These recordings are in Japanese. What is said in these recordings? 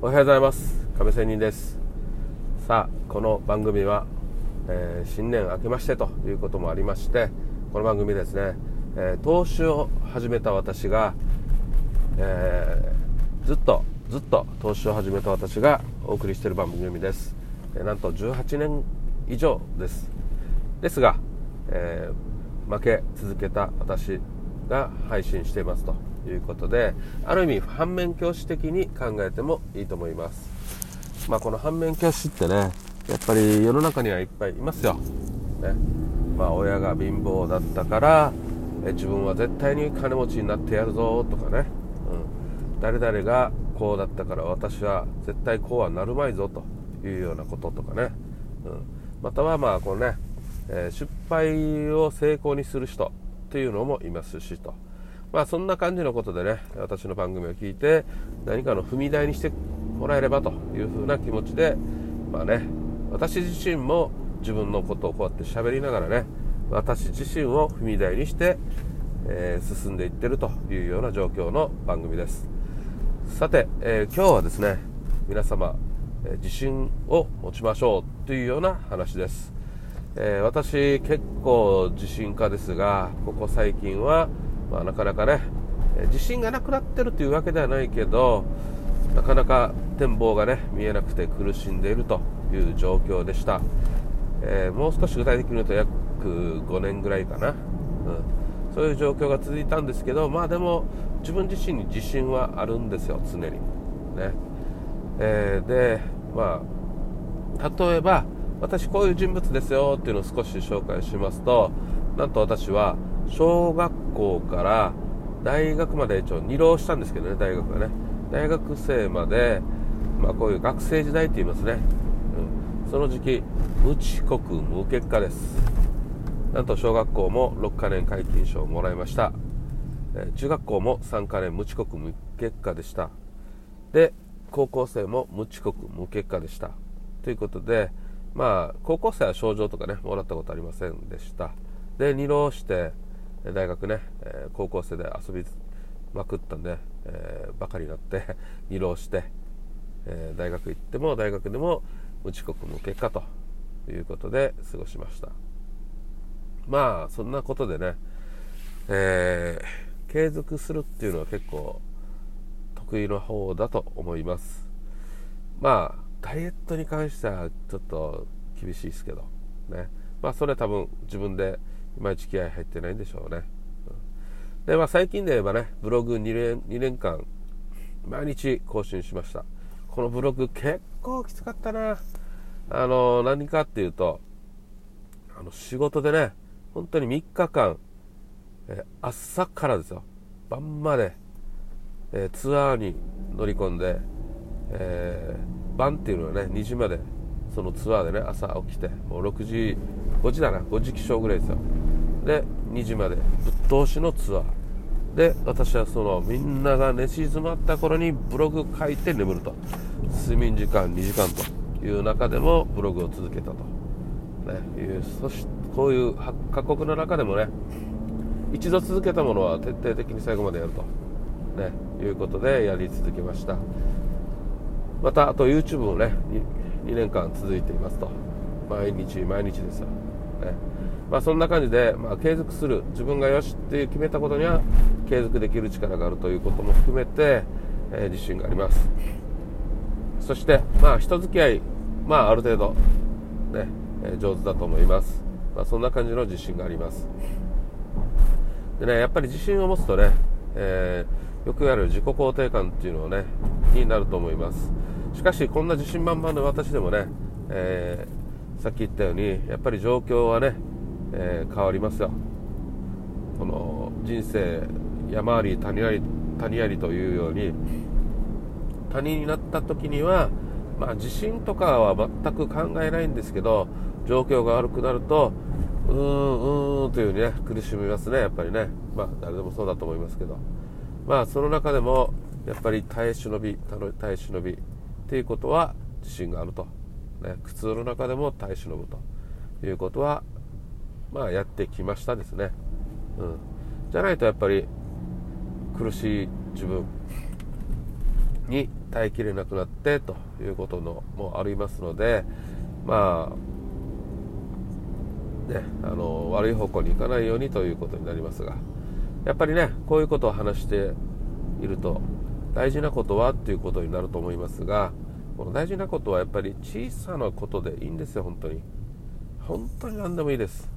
おはようございます。亀仙人です。さあこの番組は、えー、新年明けましてということもありましてこの番組ですね、えー、投資を始めた私が、えー、ずっとずっと投資を始めた私がお送りしている番組です、えなんと18年以上です。ですが、え負け続けた私が配信していますと。いうことである意味反面教師的に考えてもいいと思います。まあこの反面教師ってねやっぱり世の中にはいっぱいいますよ、ね。まあ、親が貧乏だったからえ自分は絶対に金持ちになってやるぞとかね、うん、誰々がこうだったから私は絶対こうはなるまいぞというようなこととかね、うん、またはまあこのね、えー、失敗を成功にする人っていうのもいますしと。まあそんな感じのことでね、私の番組を聞いて何かの踏み台にしてもらえればというふうな気持ちで、まあね、私自身も自分のことをこうやって喋りながらね、私自身を踏み台にして、えー、進んでいってるというような状況の番組です。さて、えー、今日はですね、皆様、えー、自信を持ちましょうというような話です。え私結構自信家ですが、ここ最近はまあ、なかなかね、自信がなくなってるというわけではないけど、なかなか展望がね、見えなくて苦しんでいるという状況でした。えー、もう少し具体的に言うと約5年ぐらいかな、うん、そういう状況が続いたんですけど、まあでも自分自身に自信はあるんですよ、常に。ねえー、で、まあ、例えば、私こういう人物ですよっていうのを少し紹介しますと、なんと私は小学校から大学まで一応2浪したんですけどね大学はね。大学生まで、まあ、こういう学生時代って言いますね、うん、その時期無遅刻無結果です。なんと小学校も6カ年皆勤賞をもらいました、え中学校も3カ年無遅刻無結果でした。で高校生も無遅刻無結果でした。ということでまあ高校生は賞状とかねもらったことありませんでした。で2浪して大学ね、え、高校生で遊びまくったんで、えー、バカになって 二浪して、えー、大学行っても大学でも無遅刻無結果ということで過ごしました。まあそんなことでね、えー、継続するっていうのは結構得意の方だと思います。まあダイエットに関してはちょっと厳しいですけどね。まあそれは多分自分でいまいち気合入ってないんでしょうね。で、まあ最近で言えばね、ブログ2年 ,2 年間、毎日更新しました。このブログ結構きつかったな。あの、何かっていうと、あの、仕事でね、本当に3日間、え朝からですよ、晩まで、えツアーに乗り込んで、えー、晩っていうのはね、2時まで、そのツアーでね、朝起きて、もう6時、5時だな、5時起床ぐらいですよ。で2時までぶっ通しのツアー。で私はそのみんなが寝静まった頃にブログ書いて眠ると。睡眠時間2時間という中でもブログを続けたと、ね、いうそしてこういう過酷な中でもね一度続けたものは徹底的に最後までやると、ね、いうことでやり続けました。またあと YouTube もね 2, 2年間続いていますと。毎日毎日ですよ、ね。まあ、そんな感じで、まあ、継続する。自分がよしって決めたことには継続できる力があるということも含めて、えー、自信があります。そしてまあ人付き合いまあある程度ね、えー、上手だと思います、まあ、そんな感じの自信があります。でねやっぱり自信を持つとね、えー、よくやる自己肯定感っていうのをねになると思います。しかしこんな自信満々の私でもね、えー、さっき言ったようにやっぱり状況はねえー、変わりますよ。この人生山あり谷あり谷ありというように谷になった時には、まあ、地震とかは全く考えないんですけど状況が悪くなるとうーんうーんというね苦しみますねやっぱりね。まあ誰でもそうだと思いますけど。まあその中でもやっぱり耐え忍び耐え忍びっていうことは自信があると、ね、苦痛の中でも耐え忍ぶということはまあ、やってきましたですね、うん、じゃないとやっぱり苦しい自分に耐えきれなくなってということのもありますのでまあねあの悪い方向に行かないようにということになりますがやっぱりねこういうことを話していると大事なことはっていうことになると思いますがこの大事なことはやっぱり小さなことでいいんですよ本当に。本当に何でもいいです。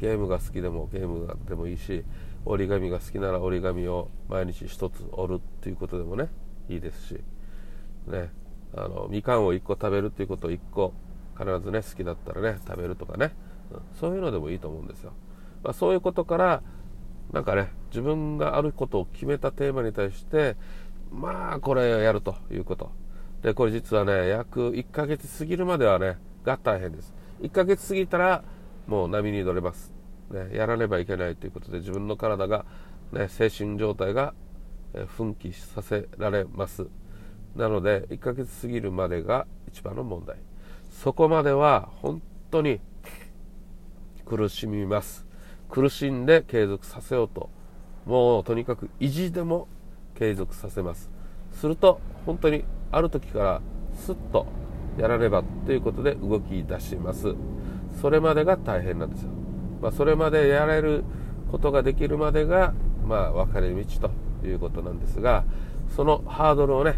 ゲームが好きでもゲームでもいいし折り紙が好きなら折り紙を毎日1つ折るっていうことでもねいいですし。ね。あのみかんを1個食べるっていうことを1個必ずね好きだったらね食べるとかね、うん、そういうのでもいいと思うんですよ、まあ、そういうことからなんかね自分があることを決めたテーマに対してまあこれをやるということ。でこれ実はね約1ヶ月過ぎるまではねが大変です。1ヶ月過ぎたらもう波に乗れます、ね、やらねばいけないということで自分の体が、ね、精神状態が奮起させられます。なので1ヶ月過ぎるまでが一番の問題。そこまでは本当に苦しみます。苦しんで継続させようともうとにかく意地でも継続させます。すると本当にある時からスッとやらねばということで動き出します。それまでが大変なんですよ、まあ、それまでやれることができるまでが、まあ、分かれ道ということなんですがそのハードルをね、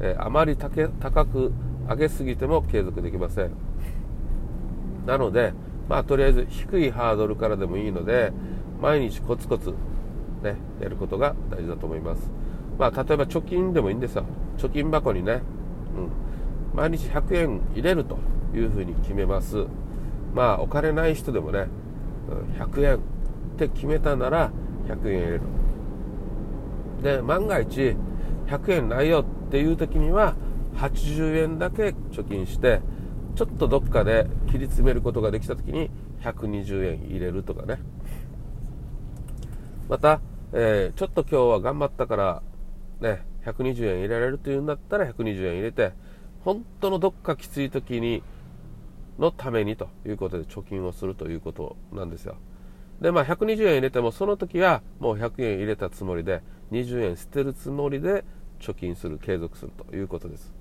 え、あまり高く上げすぎても継続できません。なので、まあ、とりあえず低いハードルからでもいいので毎日コツコツ、ね、やることが大事だと思います、まあ、例えば貯金でもいいんですよ。貯金箱にね、うん、毎日100円入れるというふうに決めます。まあお金ない人でもね100円って決めたなら100円入れる。で万が一100円ないよっていう時には80円だけ貯金してちょっとどっかで切り詰めることができた時に120円入れるとかね。また、えー、ちょっと今日は頑張ったからね120円入れられるというんだったら120円入れて本当のどっかきつい時にのためにということで貯金をするということなんですよ。でまあ120円入れてもその時はもう100円入れたつもりで20円捨てるつもりで貯金する継続するということです、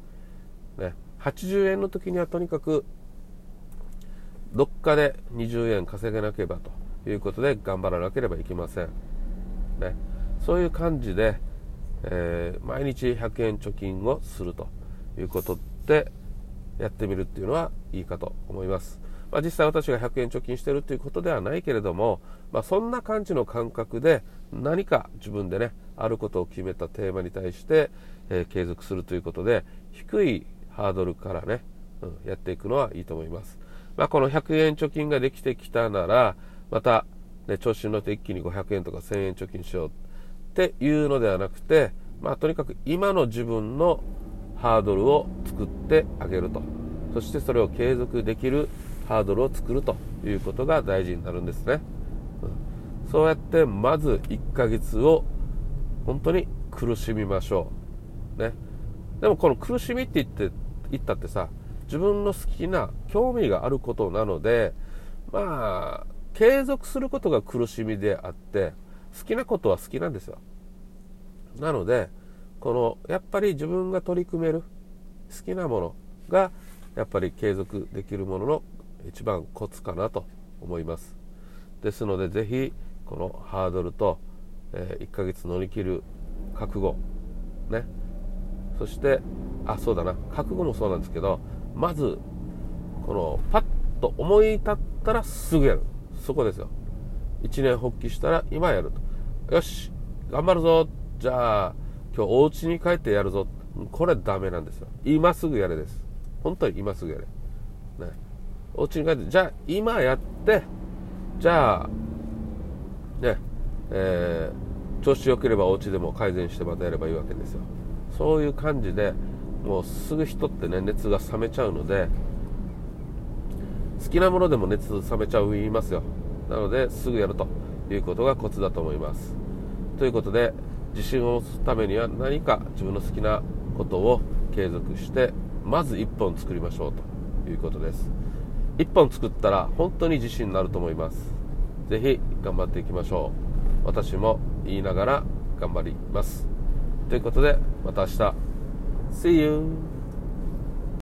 ね、80円の時にはとにかくどっかで20円稼げなければということで頑張らなければいけません、ね、そういう感じで、えー、毎日100円貯金をするということでやってみるっていうのはいいかと思います、まあ、実際私が100円貯金してるっていうことではないけれども、まあ、そんな感じの感覚で何か自分でねあることを決めたテーマに対して、えー、継続するということで低いハードルからね、うん、やっていくのはいいと思います、まあ、この100円貯金ができてきたならまた、ね、調子に乗って一気に500円とか1000円貯金しよう。っていうのではなくて、まあ、とにかく今の自分のハードルを作ってあげると。そしてそれを継続できるハードルを作るということが大事になるんですね、うん、そうやってまず1ヶ月を本当に苦しみましょう。ね。でもこの苦しみって言って言ったってさ自分の好きな興味があることなのでまあ継続することが苦しみであって好きなことは好きなんですよ。なのでこのやっぱり自分が取り組める好きなものがやっぱり継続できるものの一番コツかなと思います。ですのでぜひこのハードルと、えー、1ヶ月乗り切る覚悟ね。そしてあそうだな。覚悟もそうなんですけどまずこのパッと思い立ったらすぐやる。そこですよ。一年発起したら今やると。よし頑張るぞ。じゃあ今日お家に帰ってやるぞ。これダメなんですよ。今すぐやれです。本当に今すぐやれ。ね。お家に帰ってじゃあ今やってじゃあねえー、調子良ければお家でも改善してまたやればいいわけですよ。そういう感じでもうすぐ人ってね熱が冷めちゃうので好きなものでも熱冷めちゃう言いますよ。なのですぐやるということがコツだと思います。ということで自信を持つためには何か自分の好きなことを継続してまず1本作りましょうということです。1本作ったら本当に自信になると思います。是非頑張っていきましょう。私も言いながら頑張ります。ということでまた明日。See you!